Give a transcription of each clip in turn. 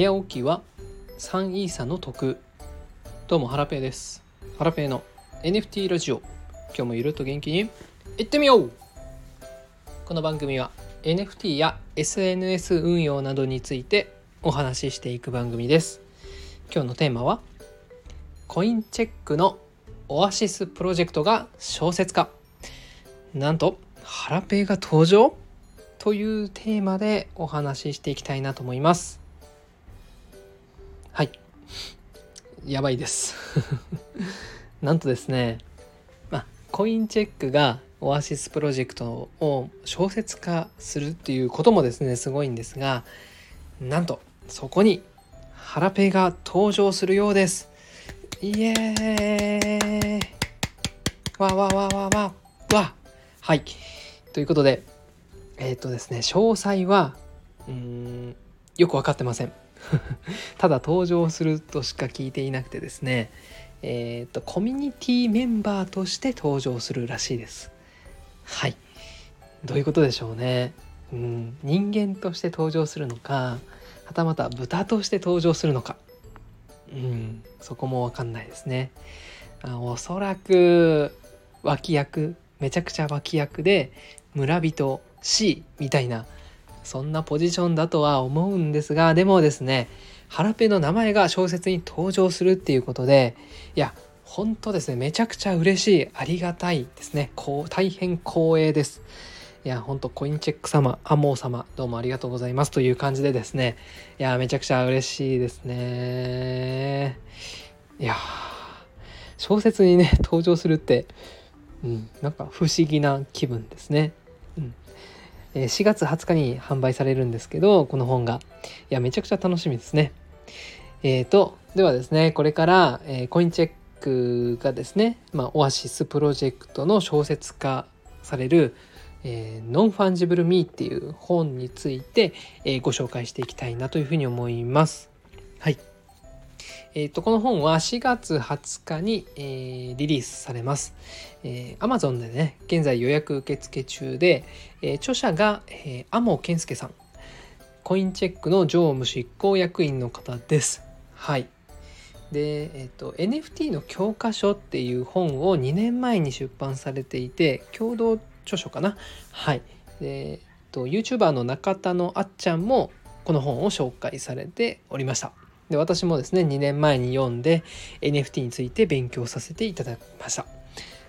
早起きは3イーサの得。どうもハラペーです。ハラペーの NFT ラジオ。今日もゆるっと元気にいってみよう。この番組は NFT や SNS 運用などについてお話ししていく番組です。今日のテーマはコインチェックのオアシスプロジェクトが小説化。なんとハラペーが登場というテーマでお話ししていきたいなと思います。はい。やばいです。なんとですねまあコインチェックがオアシスプロジェクトを小説化するっていうこともですねすごいんですがなんとそこにハラペが登場するようです。イエーイ。わわわわわ。わ。はい。ということでえっ、ー、とですね詳細はうんよく分かってません。ただ登場するとしか聞いていなくてですねえっ、とコミュニティメンバーとして登場するらしいです。はい。どういうことでしょうね。うん。人間として登場するのかはたまた豚として登場するのか。うん。そこも分かんないですね。あおそらく脇役めちゃくちゃ脇役で村人 C みたいなそんなポジションだとは思うんですがでもですねハラペの名前が小説に登場するっていうことでいや本当ですねめちゃくちゃ嬉しいありがたいですね。こう大変光栄です。いや本当コインチェック様アモー様どうもありがとうございます。という感じでですねいやめちゃくちゃ嬉しいですね。いや小説にね登場するってうんなんか不思議な気分ですね。4月20日に販売されるんですけどこの本がいやめちゃくちゃ楽しみですねえーとではですねこれから、えー、コインチェックがですね、まあ、オアシスプロジェクトの小説化されるえー、 Non-Fungible Me っていう本について、えー、ご紹介していきたいなというふうに思います。はい。えーと、この本は4月20日に、えー、リリースされます。えー、Amazon でね、現在予約受付中で、えー、著者が、えー、天羽健介さん。コインチェックの常務執行役員の方です。はい。で、えっ、と、NFT の教科書っていう本を2年前に出版されていて、共同著書かな。はい。で、えっ、と、YouTuber の中田のあっちゃんもこの本を紹介されておりました。で私もですね2年前に読んで NFT について勉強させていただきました。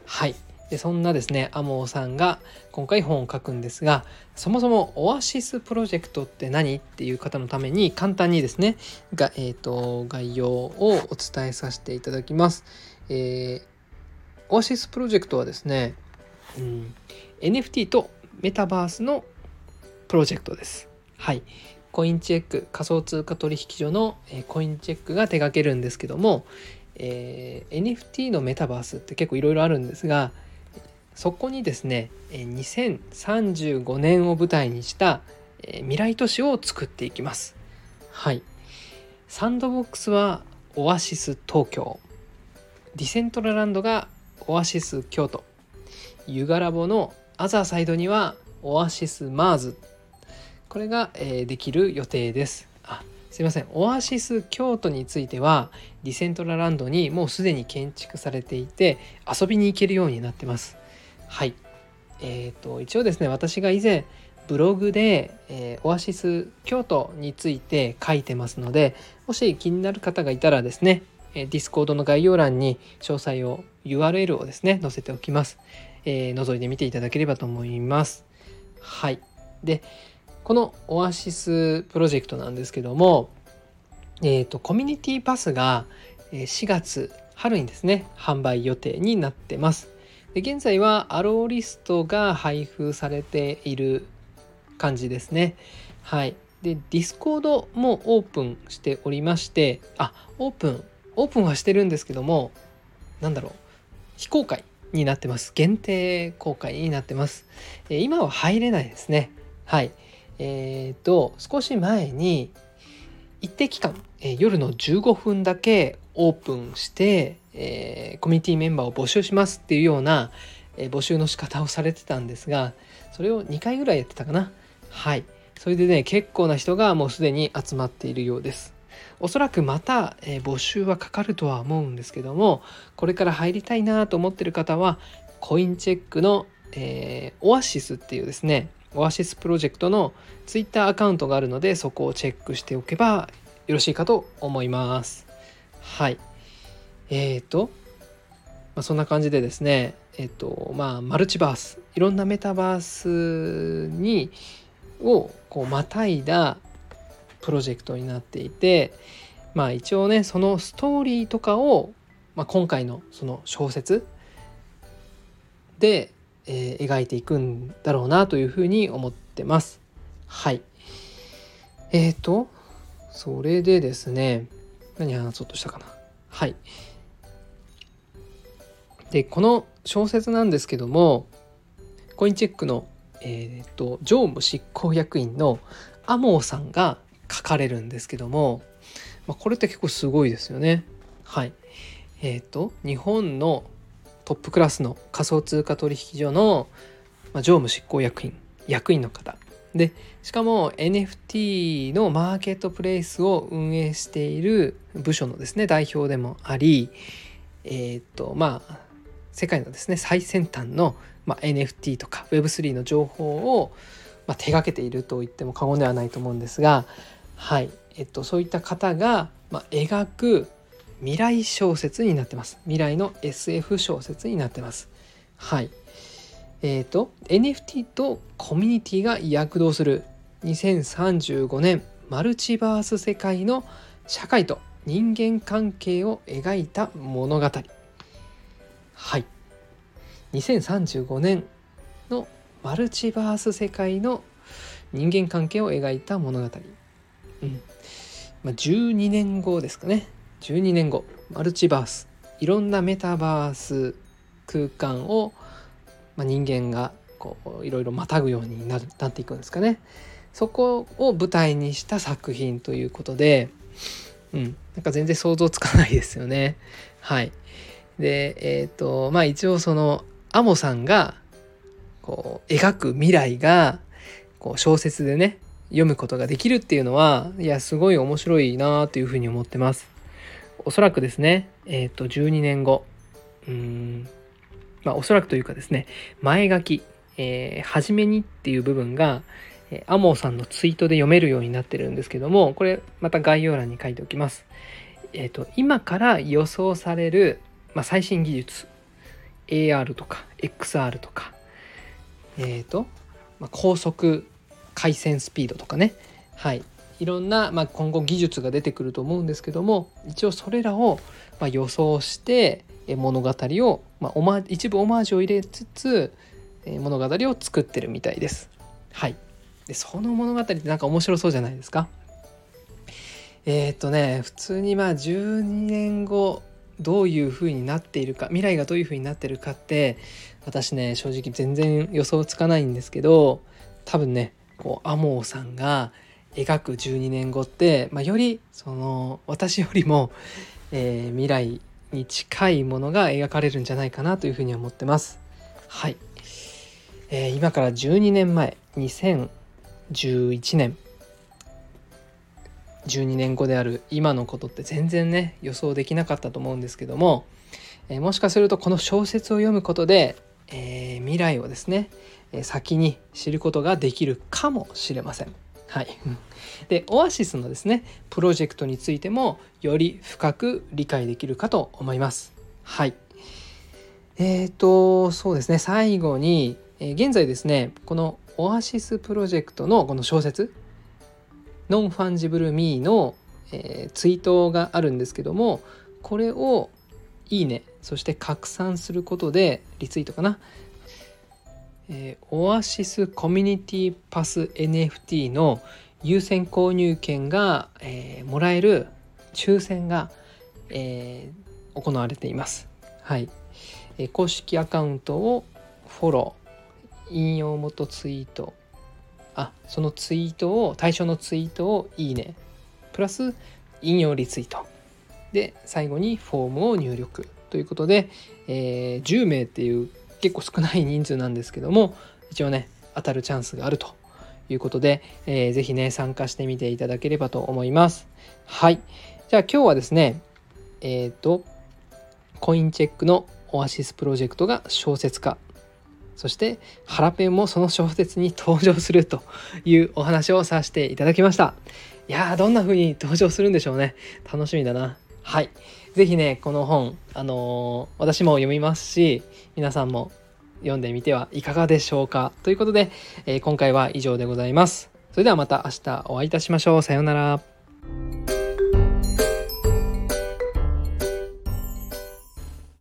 はい。でそんなですねアモーさんが今回本を書くんですがそもそもオアシスプロジェクトって何っていう方のために簡単にですねが、えーと、概要をお伝えさせていただきます、えー、オアシスプロジェクトはですね、うん、NFT とメタバースのプロジェクトです。はい。コインチェック仮想通貨取引所の、えコインチェックが手掛けるんですけども、えー、NFT のメタバースって結構いろいろあるんですがそこにですね2035年を舞台にした未来都市を作っていきます。はい。サンドボックスはオアシス東京。ディセントラランドがオアシス京都。ユガラボのアザーサイドにはオアシスマーズこれが、えー、できる予定です。あすいませんオアシス京都についてはディセントラランドにもうすでに建築されていて遊びに行けるようになってます。はい。えっ、ー、と一応ですね私が以前ブログで、えー、オアシス京都について書いてますのでもし気になる方がいたらですね Discord の概要欄に詳細を URL をですね載せておきます、えー、覗いてみていただければと思いますはいでこのオアシスプロジェクトなんですけども、えーと、コミュニティパスが4月春にですね販売予定になってます。で現在は allowlist が配布されている感じですね。はい。で、 Discord もオープンしておりまして、あ、オープン、オープンはしてるんですけども、なんだろう、非公開になってます。限定公開になってます。え今は入れないですね。はい。えっ、ー、と少し前に一定期間、えー、夜の15分だけオープンして、えー、コミュニティメンバーを募集しますっていうような、え募集の仕方をされてたんですがそれを2回ぐらいやってたかな。はい。それでね結構な人がもうすでに集まっているようです。おそらくまた、えー、募集はかかるとは思うんですけどもこれから入りたいなと思ってる方はコインチェックの、えー、オアシスっていうですねオアシスプロジェクトのツイッターアカウントがあるのでそこをチェックしておけばよろしいかと思います。はい。えーと、まあ、そんな感じでですねえっ、ー、とまあマルチバースいろんなメタバースにをこうまたいだプロジェクトになっていてまあ一応ねそのストーリーとかを、まあ、今回のその小説で、えー、描いていくんだろうなというふうに思ってます。はい。えっ、ー、とそれでですね何話そうとしたかな。はい。でこの小説なんですけどもコインチェックの、えーと、常務執行役員のアモーさんが書かれるんですけども、まあ、これって結構すごいですよね。はい。えっ、ー、と日本のトップクラスの仮想通貨取引所の、ま、常務執行役員役員の方。でしかも NFT のマーケットプレイスを運営している部署のですね代表でもありえっ、とまあ世界のですね最先端の、まあ、NFT とか Web3 の情報を、まあ、手がけていると言っても過言ではないと思うんですが、はい。えっと、そういった方が、まあ、描く未来小説になってます。未来の SF 小説になってます。はい。えっ、ー、と NFT とコミュニティが躍動する2035年マルチバース世界の社会と人間関係を描いた物語。はい2035年のマルチバース世界の人間関係を描いた物語、うんまあ、12年後ですかね12年後マルチバース。いろんなメタバース空間を、まあ、人間がこういろいろまたぐようになるなっていくんですかね。そこを舞台にした作品ということで、うん、なんか全然想像つかないですよね。はい。でえっ、ー、とまあ一応そのアモさんがこう描く未来がこう小説でね読むことができるっていうのはいやすごい面白いなというふうに思ってます。おそらくですねえっ、ー、と12年後うんまあおそらくというかですね前書き、えー、初めにっていう部分がえアモーさんのツイートで読めるようになってるんですけどもこれまた概要欄に書いておきます。えっ、ー、と今から予想されるまあ、最新技術 AR とか XR とかえっ、ー、と、まあ、高速回線スピードとかねはいいろんな、まあ、今後技術が出てくると思うんですけども一応それらを、まあ、予想して物語を、まあ、オマ一部オマージュを入れつつ物語を作ってるみたいです。はい、でその物語ってなんか面白そうじゃないですか？えっ、とね普通にまあ12年後どういう風になっているか未来がどういう風になってるかって私ね正直全然予想つかないんですけど多分ねこうアモーさんが描く12年後って、まあ、よりその私よりも、えー、未来に近いものが描かれるんじゃないかなというふうに思ってます。はい、えー、今から12年前2011年12年後である今のことって全然ね予想できなかったと思うんですけども、えー、もしかするとこの小説を読むことで、えー、未来をですね、え先に知ることができるかもしれません。はい、でオアシスのですねプロジェクトについてもより深く理解できるかと思います。はい。えーとそうですね。最後に、え、現在ですねこのオアシスプロジェクトのこの小説 Non-Fungible Me の、えー、ツイートがあるんですけどもこれをいいねそして拡散することでリツイートかな、え、オアシスコミュニティパス NFT の優先購入権が、えー、もらえる抽選が、えー、行われています。はい、えー、公式アカウントをフォロー引用元ツイート。あそのツイートを対象のツイートをいいね。プラス引用リツイート。で最後にフォームを入力。ということで、えー、10名っていう結構少ない人数なんですけども一応ね当たるチャンスがあるということで、えー、ぜひね参加してみていただければと思います。はい。じゃあ今日はですねえっ、ー、とコインチェックのオアシスプロジェクトが小説化そしてハラペンもその小説に登場するというお話をさせていただきました。いやーどんな風に登場するんでしょうね。楽しみだな。はい。是非ねこの本あのー、私も読みますし皆さんも読んでみてはいかがでしょうか。ということで、えー、今回は以上でございます。それではまた明日お会いいたしましょう。さようなら。